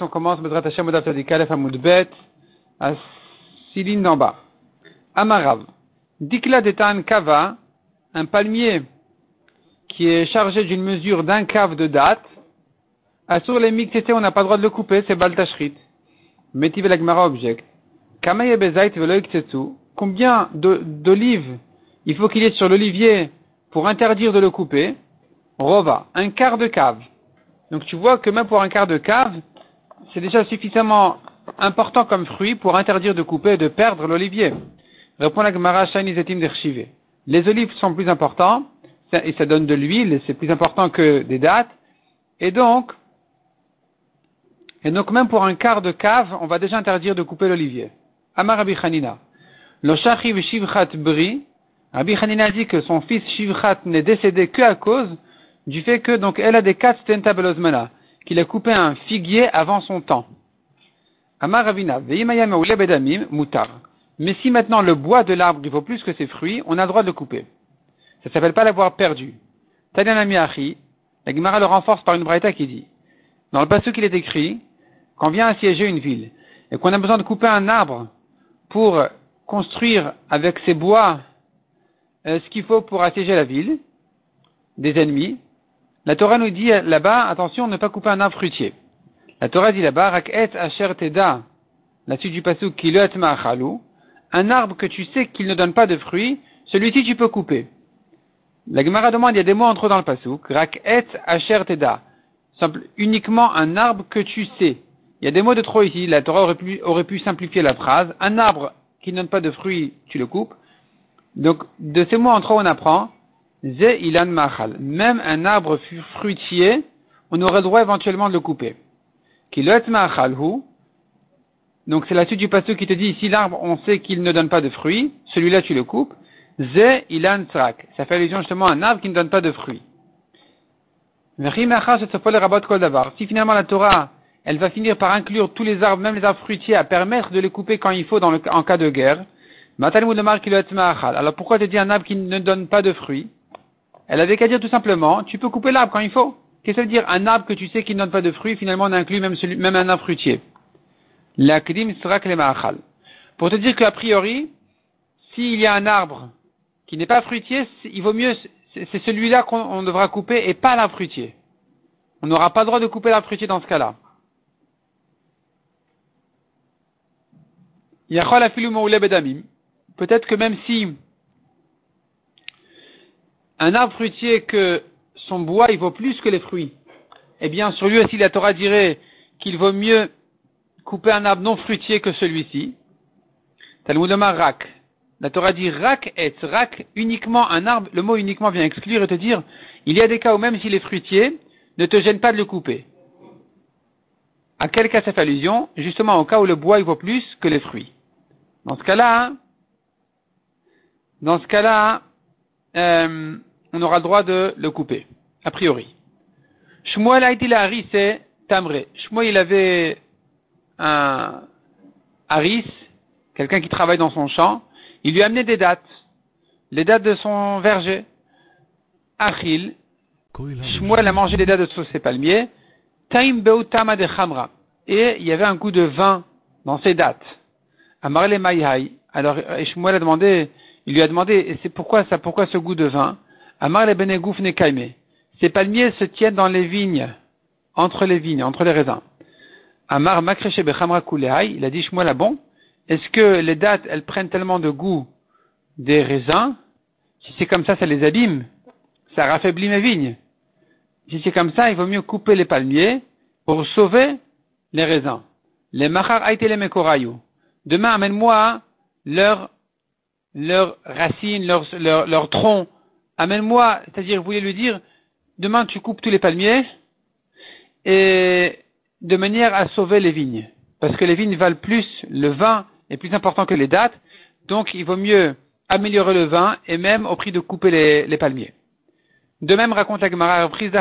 On commence Bedrat Hashem Daf Aleph Amud Bet, à Siline d'en bas. Amarav. Dikla Detan Kava, un palmier qui est chargé d'une mesure d'un cave de date. Assur les on n'a pas le droit de le couper, c'est Baltashrit. Metiv el Agmara object. Kamaye Bezait Combien d'olives il faut qu'il y ait sur l'olivier pour interdire de le couper? Rova, un quart de cave. Donc tu vois que même pour un quart de cave, c'est déjà suffisamment important comme fruit pour interdire de couper et de perdre l'olivier. Répond la Gemara Les olives sont plus importants et ça donne de l'huile, c'est plus important que des dates. Et donc, et donc même pour un quart de cave, on va déjà interdire de couper l'olivier. Amar Rabbi Chanina. Lo shivchat bri. Rabbi Chanina dit que son fils Shivchat n'est décédé que à cause du fait que donc elle a des quatre stentabelozmana, qu'il a coupé un figuier avant son temps. Amar Ravina, mutar. Mais si maintenant le bois de l'arbre il vaut plus que ses fruits, on a le droit de le couper. Ça s'appelle pas l'avoir perdu. Tadianami Achi, la Gemara le renforce par une braïta qui dit, dans le passage qu'il est écrit, quand vient assiéger une ville, et qu'on a besoin de couper un arbre pour construire avec ses bois euh, ce qu'il faut pour assiéger la ville des ennemis, la Torah nous dit là-bas, attention, ne pas couper un arbre fruitier. La Torah dit là-bas, Rak'et asher teda, la suite du ma'achalou, un arbre que tu sais qu'il ne donne pas de fruits, celui-ci tu peux couper. La Gemara demande, il y a des mots entre dans le pasuk, Rak'et asher teda, uniquement un arbre que tu sais. Il y a des mots de trop ici, la Torah aurait pu, aurait pu simplifier la phrase, un arbre qui ne donne pas de fruits, tu le coupes. Donc, de ces mots entre on apprend, Ze ilan machal. Même un arbre fruitier, on aurait le droit éventuellement de le couper. Kilot machal hu. Donc c'est la suite du passage qui te dit, si l'arbre, on sait qu'il ne donne pas de fruits, celui-là tu le coupes. Ze ilan tzrak. Ça fait allusion justement à un arbre qui ne donne pas de fruits. Si finalement la Torah, elle va finir par inclure tous les arbres, même les arbres fruitiers, à permettre de les couper quand il faut dans le, en cas de guerre, alors pourquoi te dis un arbre qui ne donne pas de fruits? Elle avait qu'à dire tout simplement, tu peux couper l'arbre quand il faut. Qu'est-ce que ça veut dire Un arbre que tu sais qui ne donne pas de fruits, finalement on inclut même, un arbre fruitier. L'akdim sera Pour te dire qu'a priori, s'il y a un arbre qui n'est pas fruitier, il vaut mieux, c'est celui-là qu'on devra couper et pas l'arbre fruitier. On n'aura pas le droit de couper l'arbre fruitier dans ce cas-là. Peut-être que même si un arbre fruitier que son bois il vaut plus que les fruits, eh bien sur lui aussi la Torah dirait qu'il vaut mieux couper un arbre non fruitier que celui-ci. Talmud rak. La Torah dit rak et rak uniquement un arbre. Le mot uniquement vient exclure et te dire il y a des cas où même s'il est fruitier, ne te gêne pas de le couper. À quel cas ça fait allusion? Justement au cas où le bois il vaut plus que les fruits. Dans ce cas-là, dans ce cas-là, euh, on aura le droit de le couper, a priori. Shmuel a été la c'est Tamré. Shmuel, avait un haris, quelqu'un qui travaille dans son champ. Il lui a amené des dates, les dates de son verger. Achil, Shmuel a mangé les dates de ses palmiers. Taim beutama de chamra. Et il y avait un goût de vin dans ces dates. Le Alors Shmuel a demandé, il lui a demandé, c'est pourquoi ça, pourquoi ce goût de vin? Amar le benegouf ne Ces palmiers se tiennent dans les vignes, entre les vignes, entre les raisins. Amar makreche bechamra il a dit Shmuel bon, est-ce que les dates, elles prennent tellement de goût des raisins? Si c'est comme ça, ça les abîme. Ça raffaiblit mes vignes. Si c'est comme ça, il vaut mieux couper les palmiers pour sauver les raisins. Les machar les mekorayou. Demain, amène-moi leurs leurs racines, leurs leur, leur troncs amène-moi, c'est-à-dire, vous voulez lui dire, demain tu coupes tous les palmiers, et de manière à sauver les vignes. Parce que les vignes valent plus, le vin est plus important que les dates, donc il vaut mieux améliorer le vin, et même au prix de couper les, palmiers. De même, raconte la Gemara, un prise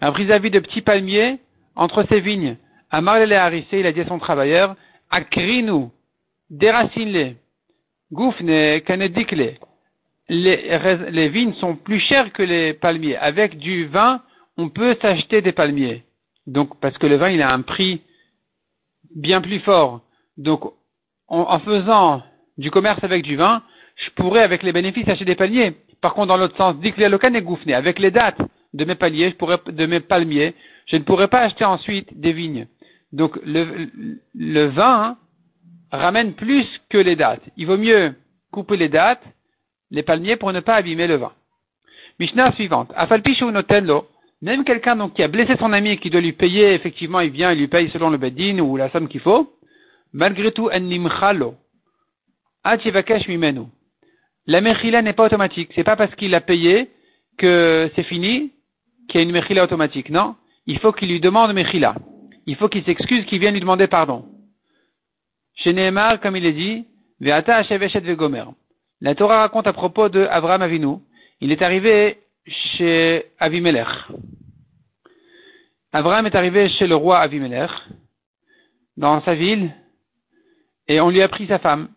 un prise à de petits palmiers entre ses vignes. Amar le harissé, il a dit à son travailleur, akrinu, déracine-les, goufne, kanedikle, les, vignes sont plus chères que les palmiers. Avec du vin, on peut s'acheter des palmiers. Donc, parce que le vin, il a un prix bien plus fort. Donc, en, faisant du commerce avec du vin, je pourrais, avec les bénéfices, acheter des palmiers. Par contre, dans l'autre sens, dit que. Avec les dates de mes palmiers, je pourrais, de mes palmiers, je ne pourrais pas acheter ensuite des vignes. Donc, le vin ramène plus que les dates. Il vaut mieux couper les dates, les palmiers, pour ne pas abîmer le vin. Mishnah suivante. Afalpishu notello. Même quelqu'un donc qui a blessé son ami et qui doit lui payer, effectivement, il vient, il lui paye selon le bedin ou la somme qu'il faut. Malgré tout, en nimchalo. mimenu. La mechila n'est pas automatique. C'est pas parce qu'il a payé que c'est fini qu'il y a une mechila automatique. Non. Il faut qu'il lui demande mechila. Il faut qu'il s'excuse, qu'il vienne lui demander pardon. Chez Nehemar, comme il est dit, Ve'ata vegomer. La Torah raconte à propos de Abraham Avinu. Il est arrivé chez Avimelech. Abraham est arrivé chez le roi Avimelech, dans sa ville, et on lui a pris sa femme.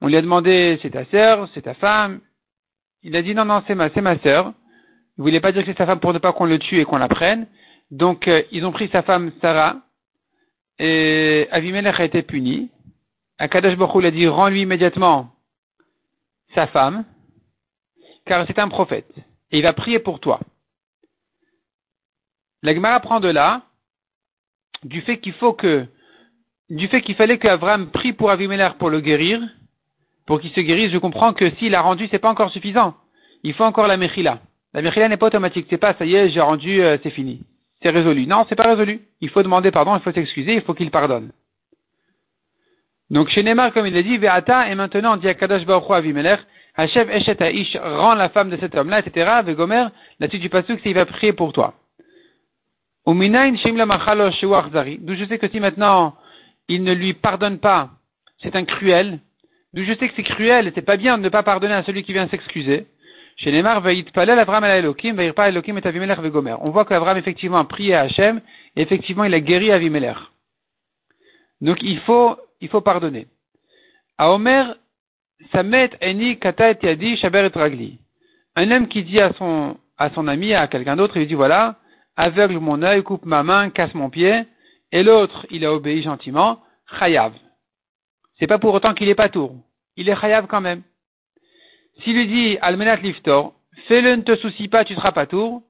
On lui a demandé, c'est ta sœur, c'est ta femme? Il a dit, non, non, c'est ma, ma sœur. Il voulait pas dire que c'est sa femme pour ne pas qu'on le tue et qu'on la prenne. Donc, euh, ils ont pris sa femme Sarah, et Avimelech a été puni. Akadash Baruch a dit, rends-lui immédiatement sa femme, car c'est un prophète, et il va prier pour toi. La Gemara prend de là, du fait qu'il faut que, du fait qu'il fallait qu'Avram prie pour Avimelech pour le guérir, pour qu'il se guérisse, je comprends que s'il a rendu, c'est pas encore suffisant. Il faut encore la Mechila. La Mechila n'est pas automatique, c'est pas, ça y est, j'ai rendu, euh, c'est fini. C'est résolu. Non, c'est pas résolu. Il faut demander pardon, il faut s'excuser, il faut qu'il pardonne. Donc chez Neymar, comme il a dit, Ve'ata, et maintenant on dit à Kadosh Baruch Avimelech, Hachev Eshet Aish, rend la femme de cet homme-là, etc. Vegomer, là-dessus du pasuk, c'est il va prier pour toi. D'où je sais que si maintenant il ne lui pardonne pas, c'est un cruel. D'où je sais que c'est cruel et c'est pas bien de ne pas pardonner à celui qui vient s'excuser. Chez Neymar, et Avimelech Vegomer. On voit qu'Avram effectivement a prié à Hachem et effectivement il a guéri Avimelech. Donc il faut il faut pardonner. À Omer, Samet Eni Kata Shaber et Ragli. Un homme qui dit à son, à son ami, à quelqu'un d'autre, il dit voilà, aveugle mon œil, coupe ma main, casse mon pied, et l'autre, il a obéi gentiment, Chayav. C'est pas pour autant qu'il est pas tour. Il est Chayav quand même. S'il lui dit Almenat Liftor, fais-le, ne te soucie pas, tu seras pas tour,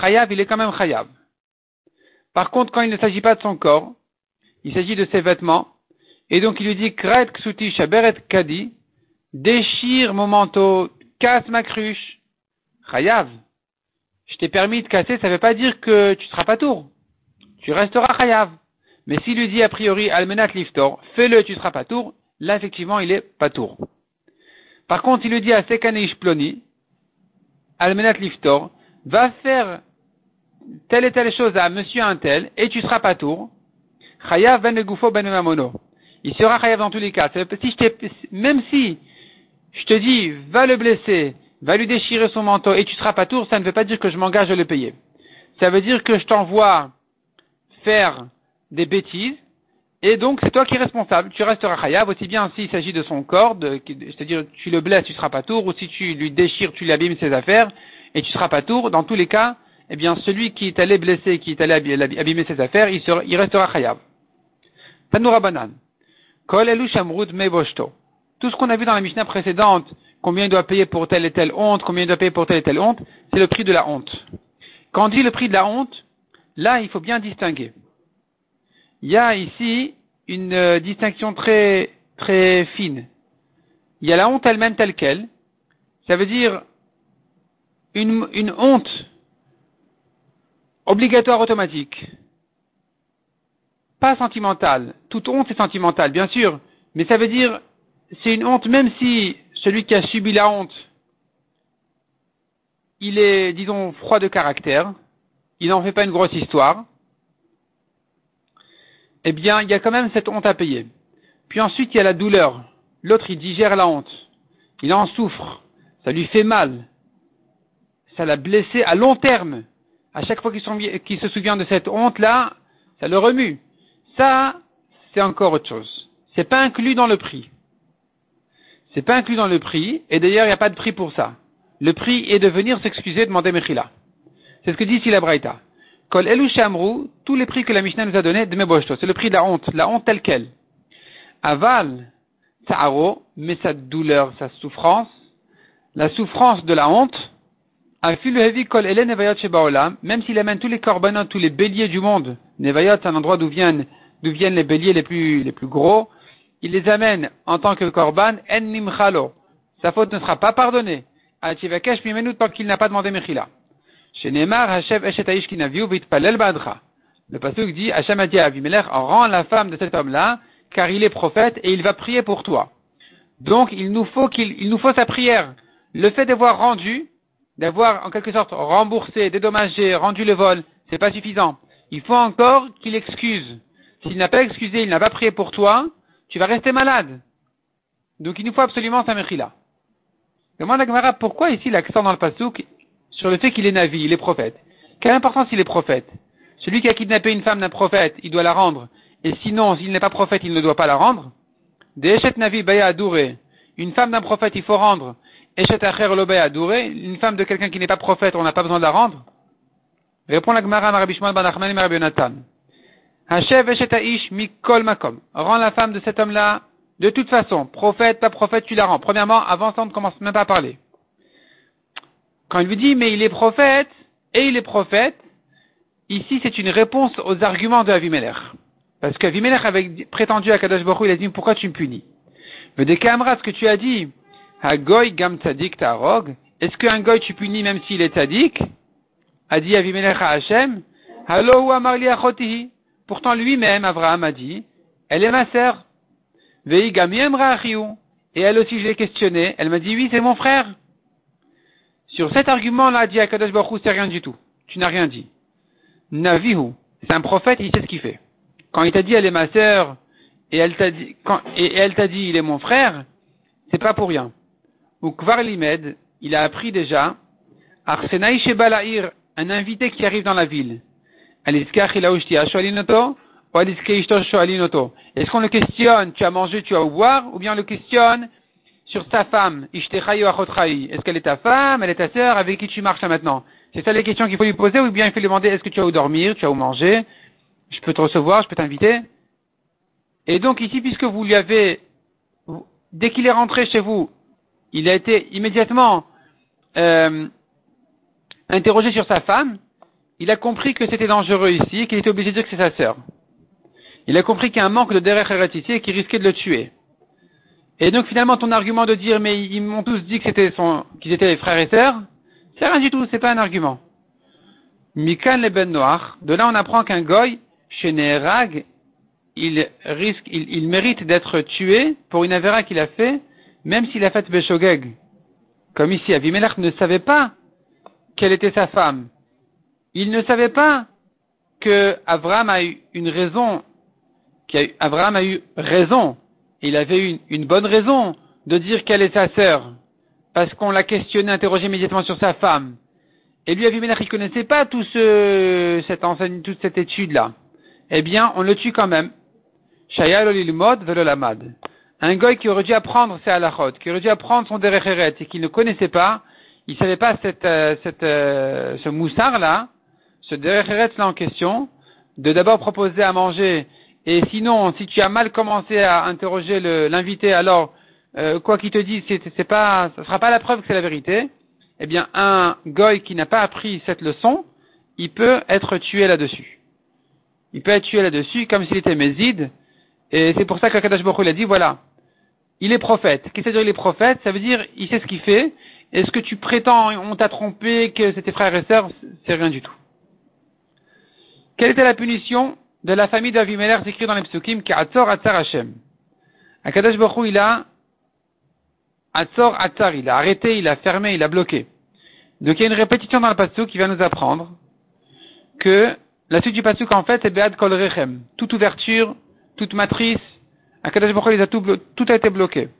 Chayav, il est quand même Chayav. Par contre, quand il ne s'agit pas de son corps, il s'agit de ses vêtements, et donc il lui dit, Kret ksuti shaberet kadi, déchire mon manteau, casse ma cruche. Chayav. Je t'ai permis de casser, ça ne veut pas dire que tu ne seras pas tour. Tu resteras chayav. Mais s'il lui dit a priori almenat liftor, fais-le, tu ne seras pas tour, là effectivement il est pas tour. Par contre, il lui dit à Sekanish ploni, almenat liftor, va faire telle et telle chose à monsieur un tel, et tu seras pas tour. Chayav ben ben mamono il sera chayav dans tous les cas. Si je même si je te dis, va le blesser, va lui déchirer son manteau et tu seras pas tour, ça ne veut pas dire que je m'engage à le payer. Ça veut dire que je t'envoie faire des bêtises et donc c'est toi qui es responsable. Tu resteras chayav aussi bien s'il s'agit de son corps, c'est-à-dire tu le blesses, tu seras pas tour, ou si tu lui déchires, tu lui abîmes ses affaires et tu seras pas tour. Dans tous les cas, eh bien celui qui est allé blesser, qui est allé abîmer ses affaires, il, sera, il restera chayav. Tanoura banane. Tout ce qu'on a vu dans la Mishnah précédente, combien il doit payer pour telle et telle honte, combien il doit payer pour telle et telle honte, c'est le prix de la honte. Quand on dit le prix de la honte, là, il faut bien distinguer. Il y a ici une euh, distinction très, très fine. Il y a la honte elle-même telle qu'elle. Ça veut dire une, une honte obligatoire automatique pas sentimentale. Toute honte est sentimentale, bien sûr, mais ça veut dire c'est une honte même si celui qui a subi la honte, il est, disons, froid de caractère, il n'en fait pas une grosse histoire, eh bien, il y a quand même cette honte à payer. Puis ensuite, il y a la douleur. L'autre, il digère la honte. Il en souffre. Ça lui fait mal. Ça l'a blessé à long terme. À chaque fois qu'il se souvient de cette honte-là, ça le remue. Ça, c'est encore autre chose. C'est pas inclus dans le prix. C'est pas inclus dans le prix, et d'ailleurs, il n'y a pas de prix pour ça. Le prix est de venir s'excuser, demander Mechila. C'est ce que dit ici la Braïta. Kol elu shamru, tous les prix que la Mishnah nous a donnés, de. C'est le prix de la honte, la honte telle qu'elle. Aval, ta'aro, mais sa douleur, sa souffrance, la souffrance de la honte, même s'il amène tous les corbanotes, tous les béliers du monde, Nevayot, c'est un endroit d'où viennent, d'où viennent les béliers les plus, les plus gros, il les amène en tant que korban, en nimchalo. Sa faute ne sera pas pardonnée. Ativakesh mimenu tant qu'il n'a pas demandé mechila. Chez Neymar, eshet badra. Le pasuk dit, Hashem a dit à Avimelech, rend la femme de cet homme-là, car il est prophète et il va prier pour toi. Donc, il nous faut qu'il, il nous faut sa prière. Le fait d'avoir rendu, d'avoir en quelque sorte remboursé, dédommagé, rendu le vol, c'est pas suffisant. Il faut encore qu'il excuse. S'il n'a pas excusé, il n'a pas prié pour toi, tu vas rester malade. Donc il nous faut absolument sa mechila. Demande à pourquoi ici l'accent dans le pasouk sur le fait qu'il est navi, il est prophète? Quelle importance il est prophète? Celui qui a kidnappé une femme d'un prophète, il doit la rendre. Et sinon, s'il n'est pas prophète, il ne doit pas la rendre. Deshet navi baya. Une femme d'un prophète, il faut rendre. Une femme de quelqu'un qui n'est pas prophète, on n'a pas besoin de la rendre. Répond la Gemara Ben Jonathan. Hachev Eshet Aish Mikol Makom. Rends la femme de cet homme-là, de toute façon, prophète, pas prophète, tu la rends. Premièrement, avant ça, on ne commence même pas à parler. Quand il lui dit, mais il est prophète, et il est prophète, ici c'est une réponse aux arguments de Avimelech. Parce qu'Avimelech avait prétendu à Kadosh Baruch il a dit, pourquoi tu me punis? Mais des camarades, ce que tu as dit, Hagoy gam tzadik tarog, est-ce qu'un goy tu punis même s'il est tzadik? A dit Avimelech à Hachem, amarli. Pourtant lui-même, Abraham a dit, elle est ma sœur. Vei Et elle aussi, je l'ai questionnée. Elle m'a dit, oui, c'est mon frère. Sur cet argument-là, dit Akadosh Baruch c'est rien du tout. Tu n'as rien dit. Navihu, c'est un prophète, il sait ce qu'il fait. Quand il t'a dit elle est ma sœur, et elle t'a dit, il est mon frère, c'est pas pour rien. Ou Kvar Limed, il a appris déjà, Arsenaï Shebalaïr, un invité qui arrive dans la ville. Est-ce qu'on le questionne, tu as mangé, tu as au ou bien on le questionne sur sa femme, est-ce qu'elle est ta femme, elle est ta sœur, avec qui tu marches là maintenant? C'est ça les questions qu'il faut lui poser, ou bien il faut lui demander, est-ce que tu as où dormir, tu as où manger, je peux te recevoir, je peux t'inviter. Et donc ici, puisque vous lui avez, dès qu'il est rentré chez vous, il a été immédiatement euh, interrogé sur sa femme, il a compris que c'était dangereux ici, qu'il était obligé de dire que c'est sa sœur. Il a compris qu'il y a un manque de derech ici et qu'il risquait de le tuer. Et donc finalement ton argument de dire mais ils m'ont tous dit que c'était qu'ils étaient frères et sœurs, c'est rien du tout, c'est pas un argument. Mikan le ben noir, de là on apprend qu'un goy, chez Neherag, il risque, il, mérite d'être tué pour une avéra qu'il a fait, même s'il a fait Beshogeg. Comme ici, Avimelech ne savait pas quelle était sa femme. Il ne savait pas que Abraham a eu une raison, qu'Abraham a eu raison il avait une, une bonne raison de dire qu'elle est sa sœur, parce qu'on l'a questionné, interrogé immédiatement sur sa femme. Et lui, Avimelech, il connaissait pas tout ce, cette enseigne, toute cette étude-là. Eh bien, on le tue quand même. Un goy qui aurait dû apprendre ses halachot, qui aurait dû apprendre son derecheret et qui ne connaissait pas, il savait pas cette, euh, cette, euh, ce moussard-là, ce derecheret-là en question, de d'abord proposer à manger et sinon, si tu as mal commencé à interroger l'invité, alors euh, quoi qu'il te dise, c'est pas, ça sera pas la preuve que c'est la vérité. Eh bien, un goy qui n'a pas appris cette leçon, il peut être tué là-dessus. Il peut être tué là-dessus comme s'il était méside. Et c'est pour ça qu'Akadash Baruch a dit, voilà, il est prophète. Qu'est-ce que ça veut dire il est prophète? Ça veut dire, il sait ce qu'il fait. Est-ce que tu prétends, on t'a trompé, que c'était frère et sœur C'est rien du tout. Quelle était la punition de la famille d'Avimelech, écrit dans les psukim, qui Atzor Atzar Hashem. Akadash Baruch il a Atzor Atzar, il a arrêté, il a fermé, il a bloqué. Donc il y a une répétition dans le pasuk qui va nous apprendre que la suite du pasuk en fait c'est Bead Kol Rechem. Toute ouverture, toute matrice, Akadash Baruch il a tout, tout a été bloqué.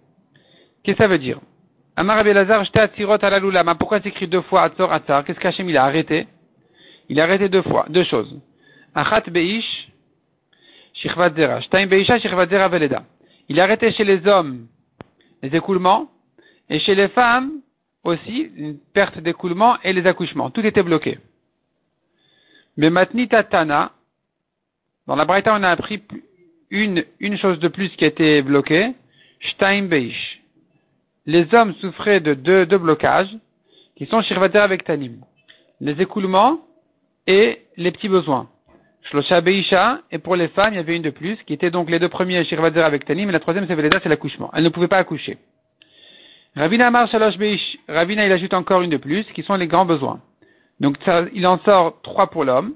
Qu'est-ce que ça veut dire? Amar Rabbi Lazar, Atzirot Alalulama. Pourquoi c'est écrit deux fois Atzor Atzar Qu'est-ce qu'Hachem il a arrêté? Il a arrêté deux fois, deux choses. Achat Beish, il a arrêté chez les hommes les écoulements et chez les femmes aussi une perte d'écoulement et les accouchements. Tout était bloqué. Bematnita Tana, dans la Braïta, on a appris une, une chose de plus qui été bloquée. Shtaim. Les hommes souffraient de deux, deux blocages, qui sont Shirvater avec Tanim. Les écoulements et les petits besoins. Shlosha Beisha, et pour les femmes, il y avait une de plus, qui était donc les deux premiers Shirvater avec Tanim, et la troisième, c'est l'accouchement. Elles ne pouvaient pas accoucher. Ravina Amar Shalosh Beish, Ravina, il ajoute encore une de plus, qui sont les grands besoins. Donc, il en sort trois pour l'homme.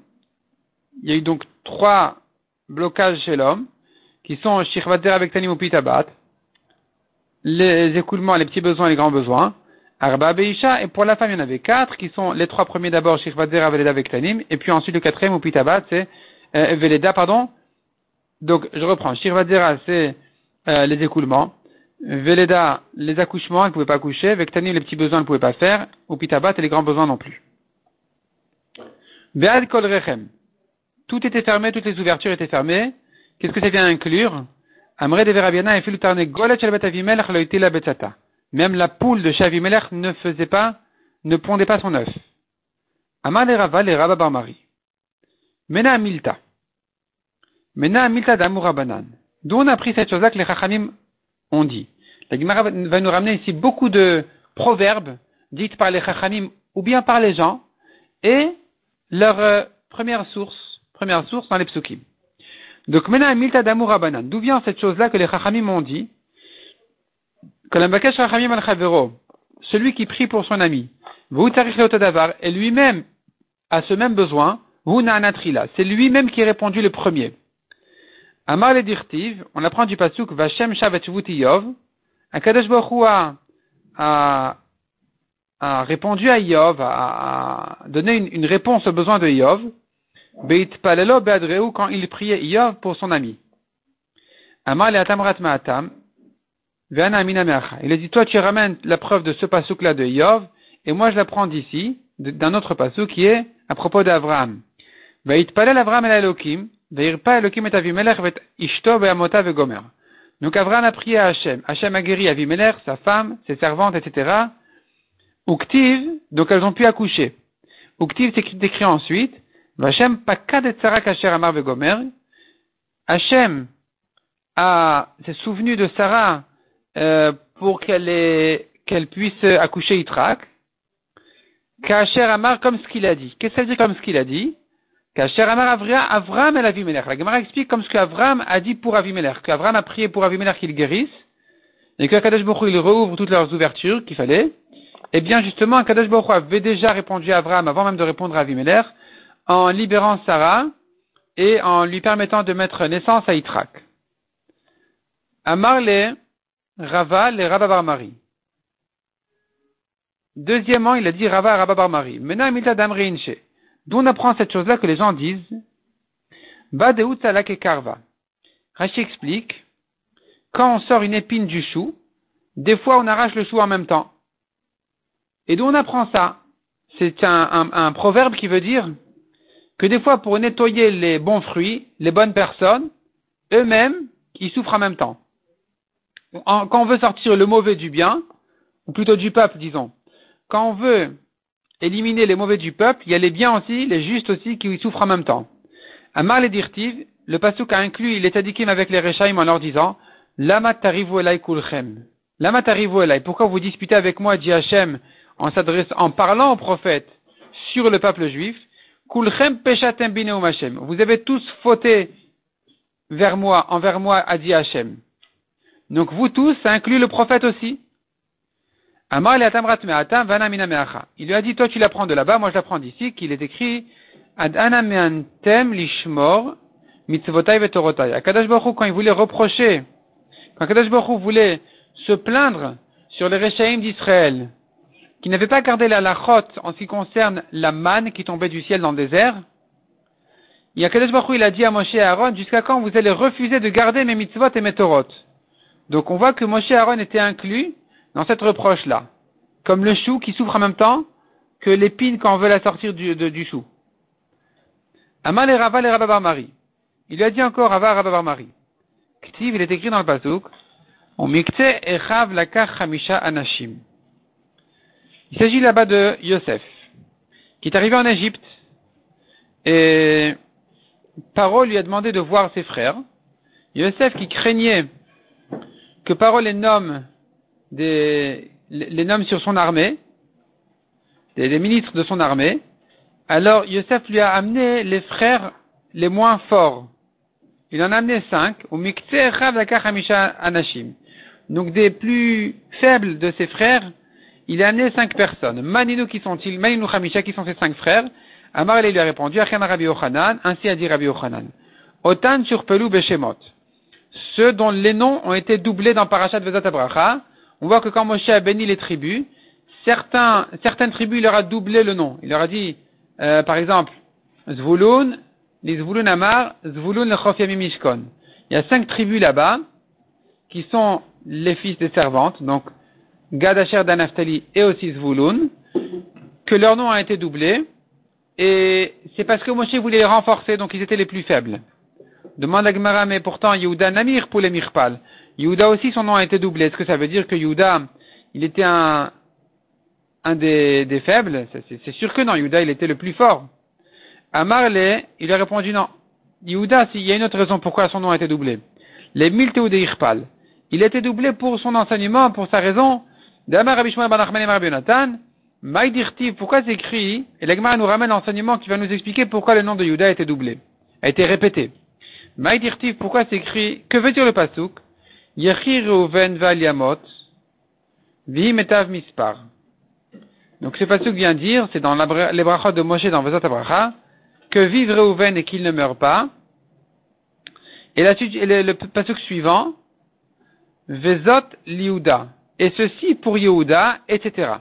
Il y a eu donc trois blocages chez l'homme, qui sont Shirvater avec Tanim ou Pitabat, les écoulements, les petits besoins, les grands besoins. Arba Beisha, et pour la femme, il y en avait quatre, qui sont les trois premiers d'abord, Shirvater, Veleda avec Tanim, et puis ensuite le quatrième ou Pitabat, c'est euh, Veleda, pardon. Donc, je reprends. Shirvadera, c'est euh, les écoulements. Veleda, les accouchements, elle ne pouvait pas accoucher. Avec Tanim, les petits besoins, elle ne pouvait pas faire. Ou Pitabat, et les grands besoins non plus. Be'ad kol rechem. Tout était fermé, toutes les ouvertures étaient fermées. Qu'est-ce que ça vient inclure? Amre de Verabiana et Filutarne Golet Avimelech la Betzata. Même la poule de Shavimelech ne faisait pas, ne pondait pas son œuf. Amar le Rava, le Rabba Barmari. Mena Milta. Mena Milta d'Amourabanan. D'où on a pris cette chose-là que les Chachamim ont dit. La Gemara va nous ramener ici beaucoup de proverbes dites par les Chachamim ou bien par les gens et leur euh, première source, première source dans les psukim. Donc maintenant, milta d'amour banan. D'où vient cette chose-là que les chachamim ont dit Que l'ambakesh chachamim al chavero, celui qui prie pour son ami, et lui-même a ce même besoin. C'est lui-même qui est répondu le premier. Amar le dirtiv, on apprend du pasuk Vashem shavet yov. Akadosh Baruch a, a, a répondu à Yov, a, a donné une, une réponse aux besoins de Yov. Beit Palelo Beadreu quand il priait Yov pour son ami. Amar le Atamrat Ma'atam, Veana Il a dit, toi tu ramènes la preuve de ce pasouk-là de Yov, et moi je la prends d'ici, d'un autre pasouk qui est à propos ve'gomer. Donc Avraham a prié à Hachem. Hachem a guéri Avimelech, sa femme, ses servantes, etc. Uktiv, donc elles ont pu accoucher. Uktiv, c'est écrit ensuite, Vachem pakad kasher amar. Hachem s'est souvenu de Sarah euh, pour qu'elle qu'elle puisse accoucher Yitrak. Kasher amar comme ce qu'il a dit. Qu'est-ce que ça dit comme ce qu'il a dit? Kasher amar Avram el Avimelech. La Gemara explique comme ce qu'Avram a dit pour Avimelech. Qu'Avram a prié pour Avimelech qu'il guérisse. Et que Kadosh Baruch il rouvre toutes leurs ouvertures qu'il fallait. Eh bien, justement, Kadosh Baruch avait déjà répondu à Avram avant même de répondre à Avimelech en libérant Sarah et en lui permettant de mettre naissance à Yitrak. Amar le Rava le Rava Barmari. Deuxièmement, il a dit Rava Rava Barmari. Damreinche. D'où on apprend cette chose-là que les gens disent Ba de Karva. Rashi explique quand on sort une épine du chou, des fois on arrache le chou en même temps. Et d'où on apprend ça? C'est un proverbe qui veut dire que des fois pour nettoyer les bons fruits, les bonnes personnes, eux-mêmes, ils souffrent en même temps. Quand on veut sortir le mauvais du bien, ou plutôt du peuple, disons, quand on veut éliminer les mauvais du peuple, il y a les biens aussi, les justes aussi, qui souffrent en même temps. Amar les dirtiv, le pasuk a inclus les tadikim avec les rechaim en leur disant, Lama tarivu elai kulchem. Lama tarivu elai. Pourquoi vous disputez avec moi, dit Hachem, en s'adressant, en parlant au prophète sur le peuple juif? Vous avez tous fauté vers moi, envers moi, a Hachem. Donc vous tous, ça inclut le prophète aussi. Il lui a dit, toi tu l'apprends de là-bas, moi je l'apprends d'ici, qu'il est écrit, lishmor Akadash Baruch quand il voulait reprocher, quand Akadash Baruch voulait se plaindre sur les Réchaïm d'Israël, qui n'avait pas gardé la lachot en ce qui concerne la manne qui tombait du ciel dans le désert, il y a Kadesh Baruch il a dit à Moshe et Aaron, jusqu'à quand vous allez refuser de garder mes mitzvot et mes torot? Donc on voit que Moshe et Aaron étaient inclus dans cette reproche-là. Comme le chou qui souffre en même temps que l'épine quand on veut la sortir du, du chou. Amal et Rava et Rabba Mari. Il lui a dit encore Rava Rabba Mari. Ktiv, il est écrit dans le pasuk, on mikte echav lakach hamisha anashim. Il s'agit là-bas de Yosef, qui est arrivé en Égypte. Et Paro lui a demandé de voir ses frères. Yosef qui craignait que Paro les nomme, des, les nomme sur son armée, les ministres de son armée, alors Yosef lui a amené les frères les moins forts. Il en a amené cinq, au anashim. Donc des plus faibles de ses frères, il a amené cinq personnes. Maninu qui sont-ils? Maninu Hamisha qui sont ses cinq frères. Amar lui a répondu, Rabbi Yochanan, ainsi a dit Rabbi Yochanan. Otan surpelu beshemot. Ceux dont les noms ont été doublés dans Parashat Vezat Abracha. On voit que quand Moshe a béni les tribus, certains, certaines tribus, il leur a doublé le nom. Il leur a dit, euh, par exemple, Zvulun, les Zvulun Amar, Zvulun le Mishkon. Il y a cinq tribus là-bas, qui sont les fils des servantes, donc Gad Asher Danaftali et aussi Zvulun, que leur nom a été doublé, et c'est parce que Moshe voulait les renforcer, donc ils étaient les plus faibles. Demande à Gemara, mais pourtant Yehuda Namir pour les Mirpal. Yehuda aussi, son nom a été doublé. Est-ce que ça veut dire que Yehuda, il était un, un des, des faibles? C'est sûr que non, Yehuda, il était le plus fort. À il a répondu non. Yehuda, il y a une autre raison pourquoi son nom a été doublé. Les Milteou de Irpal. Il a été doublé pour son enseignement, pour sa raison. D'Amar Abishmael Banachman et Maïdirtiv, pourquoi c'est écrit? Et l'Egmar nous ramène l'enseignement qui va nous expliquer pourquoi le nom de Yehuda a été doublé, a été répété. Maïdirtiv, pourquoi c'est écrit Que veut dire le pasuk? Yechi Reuven Valiamot, Vihimetav Mispar. Donc ce pasuk vient dire, c'est dans les brachot de Moshe dans Vezat Abracha, que vive Reuven et qu'il ne meurt pas. Et, la, le, le pasuk suivant, Vezot Liuda. Et ceci pour Yehuda, etc.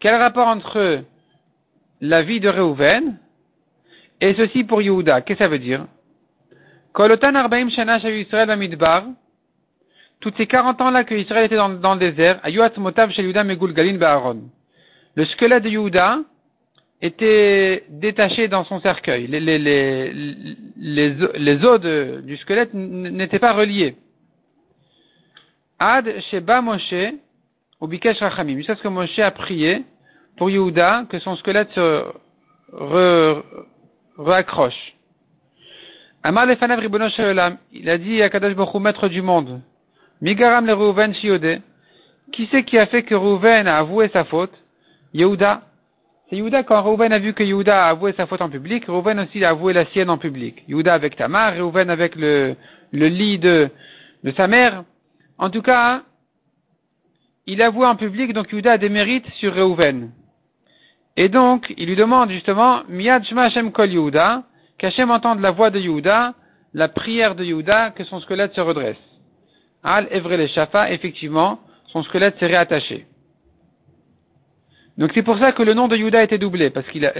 Quel rapport entre la vie de Reuven et ceci pour Yehuda? Qu'est-ce que ça veut dire? Kolotan Arbaim Shana Israël Midbar, toutes ces 40 ans-là que Israël était dans, le désert, Ayuat Motav Shel Yehuda Megul Galin Baaron. Le squelette de Yehuda était détaché dans son cercueil. Les, les, les, les, os du squelette n'étaient pas reliés. Ad Sheba Moshe au Bikesh Rachamim. Jusqu'à ce que Moshe a prié pour Yehuda que son squelette se re, réaccroche. Il a dit à Kadosh Baruch maître du monde. Migaram le Reuven Shiode. Qui c'est qui a fait que Reuven a avoué sa faute? Yehuda. C'est Yehuda quand Reuven a vu que Yehuda a avoué sa faute en public, Reuven aussi a avoué la sienne en public. Yehuda avec Tamar, Reuven avec le, le lit de, de sa mère. En tout cas, il avoue en public, donc Yuda a des mérites sur Reuven. Et donc, il lui demande justement, Miyad Shema Kol Yehuda, qu'Hashem entende la voix de Yehuda, la prière de Yehuda, que son squelette se redresse. Al Evre Shafa, effectivement, son squelette s'est réattaché. Donc c'est pour ça que le nom de Yehuda a été doublé, parce qu'il a,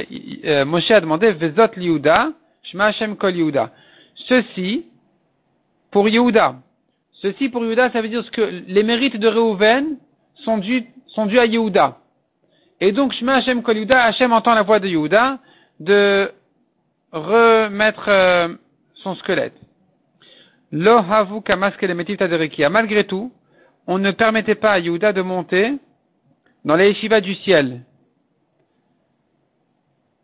euh, Moshe a demandé Vezot Yehuda, Shema Hashem Kol Yehuda. Ceci, pour Yehuda. Ceci pour Yehuda, ça veut dire que les mérites de Reuven sont dus, à Yehuda. Et donc, Shema Hashem Kol Yehuda, entend la voix de Yehuda de remettre euh, son squelette. Lo havu Malgré tout, on ne permettait pas à Yehuda de monter dans les yeshivas du ciel.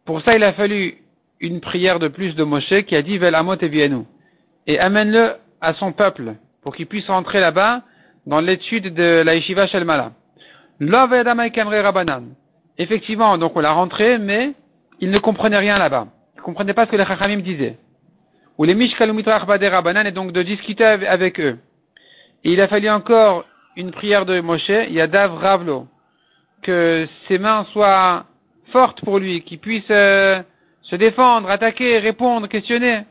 Pour ça, il a fallu une prière de plus de Moshe qui a dit Vel Amot et Et amène-le à son peuple pour qu'il puisse rentrer là-bas dans l'étude de la Yeshiva. Rabanan. Effectivement, donc on l'a rentré, mais il ne comprenait rien là-bas. Comprenait pas ce que les Chachamim disaient. Ou les Mishkalumitra Rabanan, et donc de discuter avec eux. Et il a fallu encore une prière de Moshe, Yadav Ravlo, que ses mains soient fortes pour lui, qu'il puisse euh, se défendre, attaquer, répondre, questionner.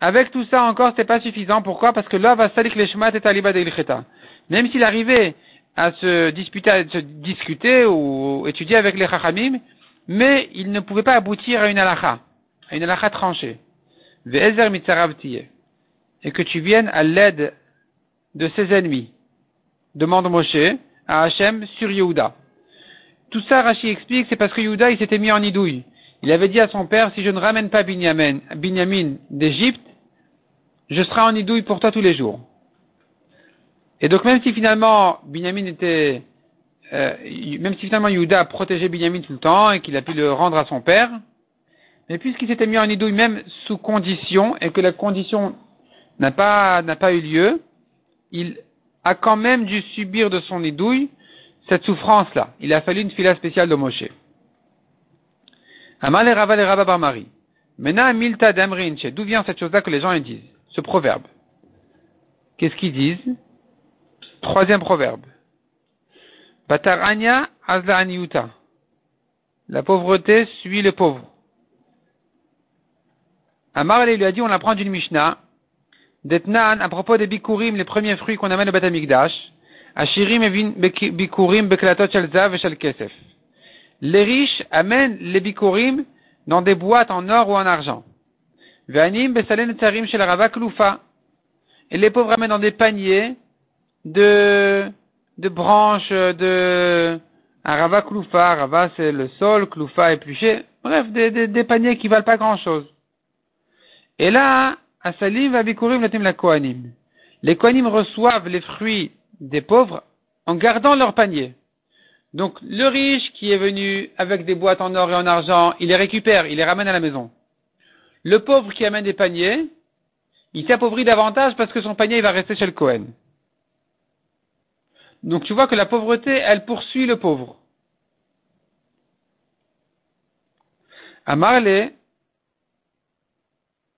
Avec tout ça encore, c'est pas suffisant. Pourquoi? Parce que là, va salik les et aliba de Même s'il arrivait à se disputer, à se discuter ou étudier avec les chachamim, mais il ne pouvait pas aboutir à une halakha, à une halakha tranchée. Et que tu viennes à l'aide de ses ennemis. Demande Moshe à Hachem sur Yehuda. Tout ça, Rashi explique, c'est parce que Yehuda, il s'était mis en idouille. Il avait dit à son père, si je ne ramène pas Binyamin, Binyamin d'Égypte, je serai en idouille pour toi tous les jours. Et donc même si finalement Binyamin était, euh, même si finalement Yehuda a protégé Binyamin tout le temps et qu'il a pu le rendre à son père, Mais puisqu'il s'était mis en idouille même sous condition et que la condition n'a pas, n'a pas eu lieu, il a quand même dû subir de son idouille cette souffrance-là. Il a fallu une fila spéciale de Moshe. Amal et Rava et Rabba Bar Marie. Mena milta d'Amrinche. D'où vient cette chose-là que les gens disent? Ce proverbe. Qu'est-ce qu'ils disent? Troisième proverbe. Bataranya azla. La pauvreté suit le pauvre. Amar lui a dit, on apprend d'une Mishnah, d'Etnan, à propos des bikurim, les premiers fruits qu'on amène au Batamikdash, Ashirim et bikurim beklatot shel zav et kesef. Les riches amènent les bikurim dans des boîtes en or ou en argent. Ve'anim besalen tzarim shel rava. Et les pauvres amènent dans des paniers de, de branches de, un rava kloufa, rava c'est le sol, kloufa épluché, bref, des, des, des, paniers qui valent pas grand chose. Et là, Asalim va bikurim latim la kohanim. Les kohanim reçoivent les fruits des pauvres en gardant leur panier. Donc, le riche qui est venu avec des boîtes en or et en argent, il les récupère, il les ramène à la maison. Le pauvre qui amène des paniers, il s'appauvrit davantage parce que son panier il va rester chez le Cohen. Donc tu vois que la pauvreté, elle poursuit le pauvre. Amarle,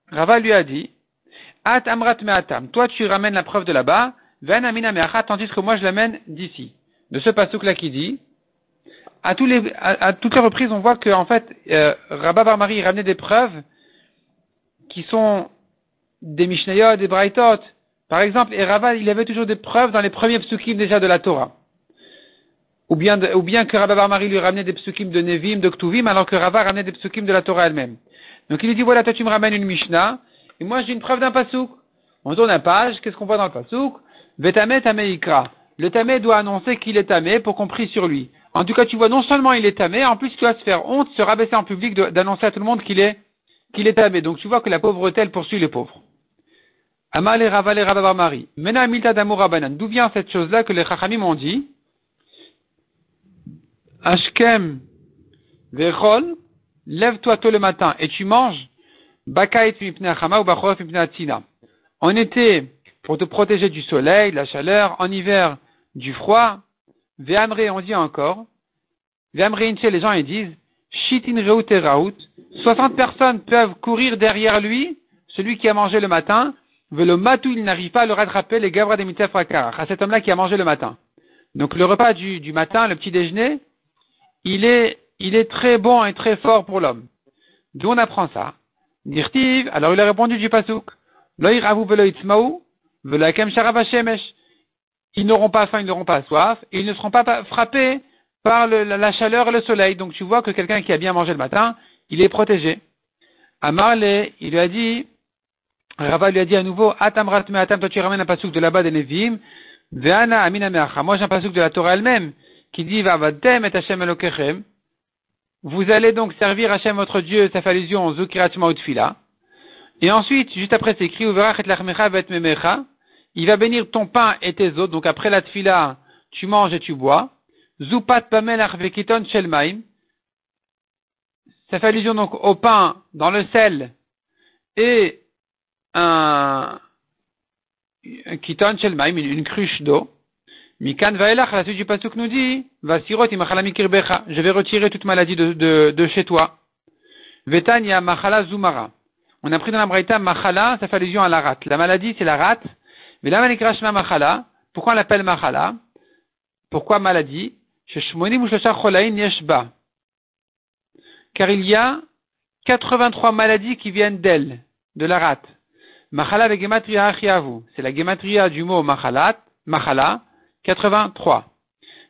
Rava lui a dit, At amrat me'atam, toi tu ramènes la preuve de là-bas, ven amina me'achat, tandis que moi je l'amène d'ici. De ce pasouk-là qui dit, à, toutes les reprises, on voit que en fait, euh, Rabba Barmari ramenait des preuves qui sont des Mishnayot, des Braithot, par exemple, Rava, il avait toujours des preuves dans les premiers psukim déjà de la Torah. Ou bien, ou bien que Rabba Barmari lui ramenait des psukim de Nevim, de Ktuvim, alors que Rava ramenait des psukim de la Torah elle-même. Donc il lui dit, voilà, toi tu me ramènes une Mishnah, et moi j'ai une preuve d'un pasouk. On tourne la page, qu'est-ce qu'on voit dans le pasouk Vetame tameikra. Le tamé doit annoncer qu'il est tamé pour qu'on prie sur lui. En tout cas, tu vois, non seulement il est tamé, en plus tu vas se faire honte, se rabaisser en public d'annoncer à tout le monde qu'il est, qu'il est tamé. Donc tu vois que la pauvreté, elle poursuit les pauvres. Amal et Raval et Mari. Mena milta d'amour D'où vient cette chose-là que les Chachamim ont dit? Ashkem vechol, lève-toi tôt le matin et tu manges. Bakait ou bachorot En été, pour te protéger du soleil, de la chaleur. En hiver, du froid. Ve'amre, on dit encore. Ve'amre les gens ils disent, shitin reut et raout. 60 personnes peuvent courir derrière lui, celui qui a mangé le matin, le matou, il n'arrive pas à le rattraper, les gavra des à cet homme-là qui a mangé le matin. Donc le repas du, matin, le petit déjeuner, il est, très bon et très fort pour l'homme. D'où on apprend ça Dirtiv, alors il a répondu du pasouk. Ils n'auront pas faim, ils n'auront pas soif, et ils ne seront pas frappés par le, la, chaleur et le soleil. Donc tu vois que quelqu'un qui a bien mangé le matin, il est protégé. Amarle, il lui a dit, Rava lui a dit à nouveau, Atam me atam, toi tu ramènes un pasouk de là-bas des Nevim, Veana amina meacha. Moi j'ai un pasouk de la Torah elle-même, qui dit, Vavatem et Hashem elokechem. Vous allez donc servir Hashem votre Dieu, ça fait allusion au Utfila. Et ensuite, juste après c'est écrit, Uverach et lachmecha vet memecha. Il va bénir ton pain et tes autres. Donc après la tfila, tu manges et tu bois. Zupat pamelach vekiton shelmaim. Ça fait allusion donc au pain dans le sel et un, kiton shelmaim, une cruche d'eau. Mikan vaelach, la suite du pasuk nous dit, vasirot mikirbecha, je vais retirer toute maladie de, de, de chez toi. Vetania machala zumara. On a pris dans la braïta machala, ça fait allusion à la rate. La maladie, c'est la rate. Mais là, manikrashma machala. Pourquoi on l'appelle machala? Pourquoi maladie? Car il y a 83 maladies qui viennent d'elle, de la rate. Machala gematria achiavu. C'est la gematria du mot machalat, machala, 83.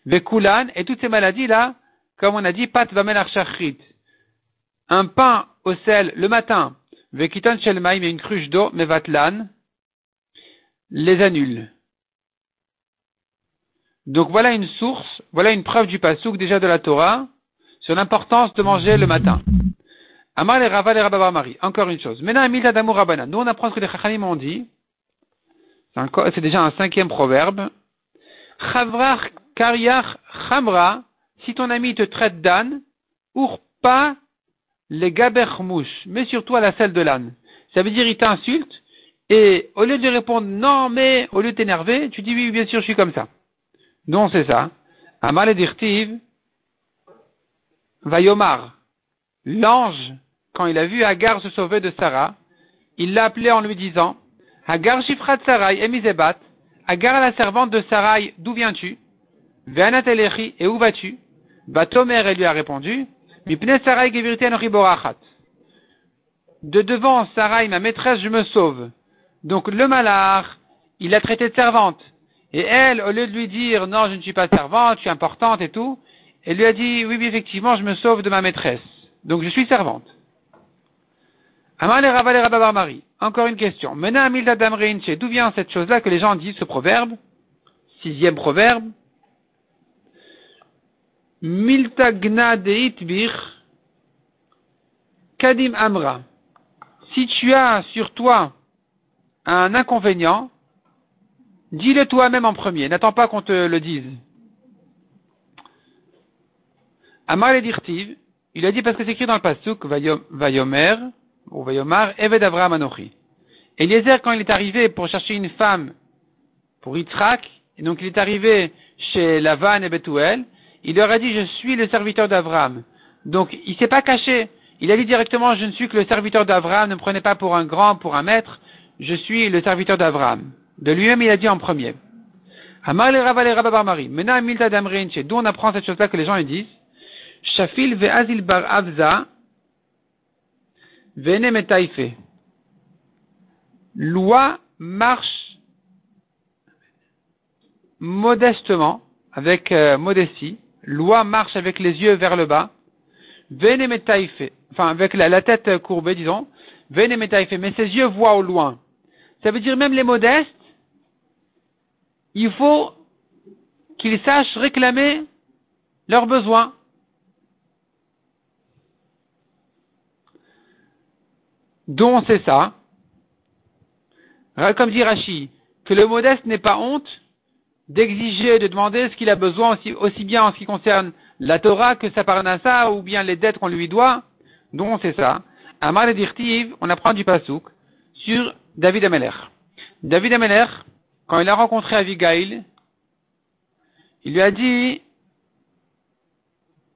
Vekulan, et toutes ces maladies-là, comme on a dit, pat vamen archachrit. Un pain au sel le matin, vekitan shelmaim et une cruche d'eau, mevatlan, les annule. Donc voilà une source, voilà une preuve du pasouk déjà de la Torah sur l'importance de manger le matin. Amar les Rava les Mari. Encore une chose. Maintenant, Amilta d'amour Rabana. Nous, on apprend ce que les Chachamim ont dit. C'est déjà un cinquième proverbe. Chavrach kariach chamra. Si ton ami te traite d'âne, pas les gabermouches, mais surtout à la selle de l'âne. Ça veut dire il t'insulte, et au lieu de répondre non, mais au lieu de t'énerver, tu dis oui, bien sûr, je suis comme ça. Non, c'est ça. Amal dirtiv, Vayomar, l'ange, quand il a vu Agar se sauver de Sarah, il l'a appelé en lui disant, Agar Shifrat Sarai Emizebat, Agar la servante de Sarai, d'où viens-tu? Ve'anat et où vas-tu? Batomer, elle lui a répondu, Mipne Sarai De devant Sarai, ma maîtresse, je me sauve. Donc le malard, il l'a traité de servante. Et elle, au lieu de lui dire non, je ne suis pas servante, je suis importante et tout, elle lui a dit oui, oui, effectivement, je me sauve de ma maîtresse. Donc je suis servante. Marie. Encore une question. Mena d'où vient cette chose-là que les gens disent ce proverbe? Sixième proverbe. Miltagna deitbir kadim amra. Si tu as sur toi un inconvénient, dis-le toi-même en premier, n'attends pas qu'on te le dise. Amar dirtiv, il a dit parce que c'est écrit dans le pasuk, Vayomer, ou Vayomar, Eved Avraham Anochi. Eliezer, quand il est arrivé pour chercher une femme pour Yitzhak, et donc il est arrivé chez Lavan et Bethuel, il leur a dit, je suis le serviteur d'Avraham. Donc, il s'est pas caché. Il a dit directement, je ne suis que le serviteur d'Avraham, ne prenez pas pour un grand, pour un maître je suis le serviteur d'Abraham. De lui-même, il a dit en premier. Amar le Rav Bar Mari. Mena milta damrin, d'où on apprend cette chose-là que les gens lui disent. Shafil ve'azil bar avza, vene metaife. Loi marche modestement, avec euh, modestie. Loi marche avec les yeux vers le bas. Vene metaife. Enfin, avec la, tête courbée, disons. Vene metaife. Mais ses yeux voient au loin. Ça veut dire même les modestes, il faut qu'ils sachent réclamer leurs besoins. Dont c'est ça. Comme dit Rashi, que le modeste n'est pas honte d'exiger, de demander ce qu'il a besoin aussi, bien en ce qui concerne la Torah que sa parnassa ou bien les dettes qu'on lui doit. Dont c'est ça. Amar et on apprend du pasouk sur David Ameler. David Ameler, quand il a rencontré Abigail, il lui a dit,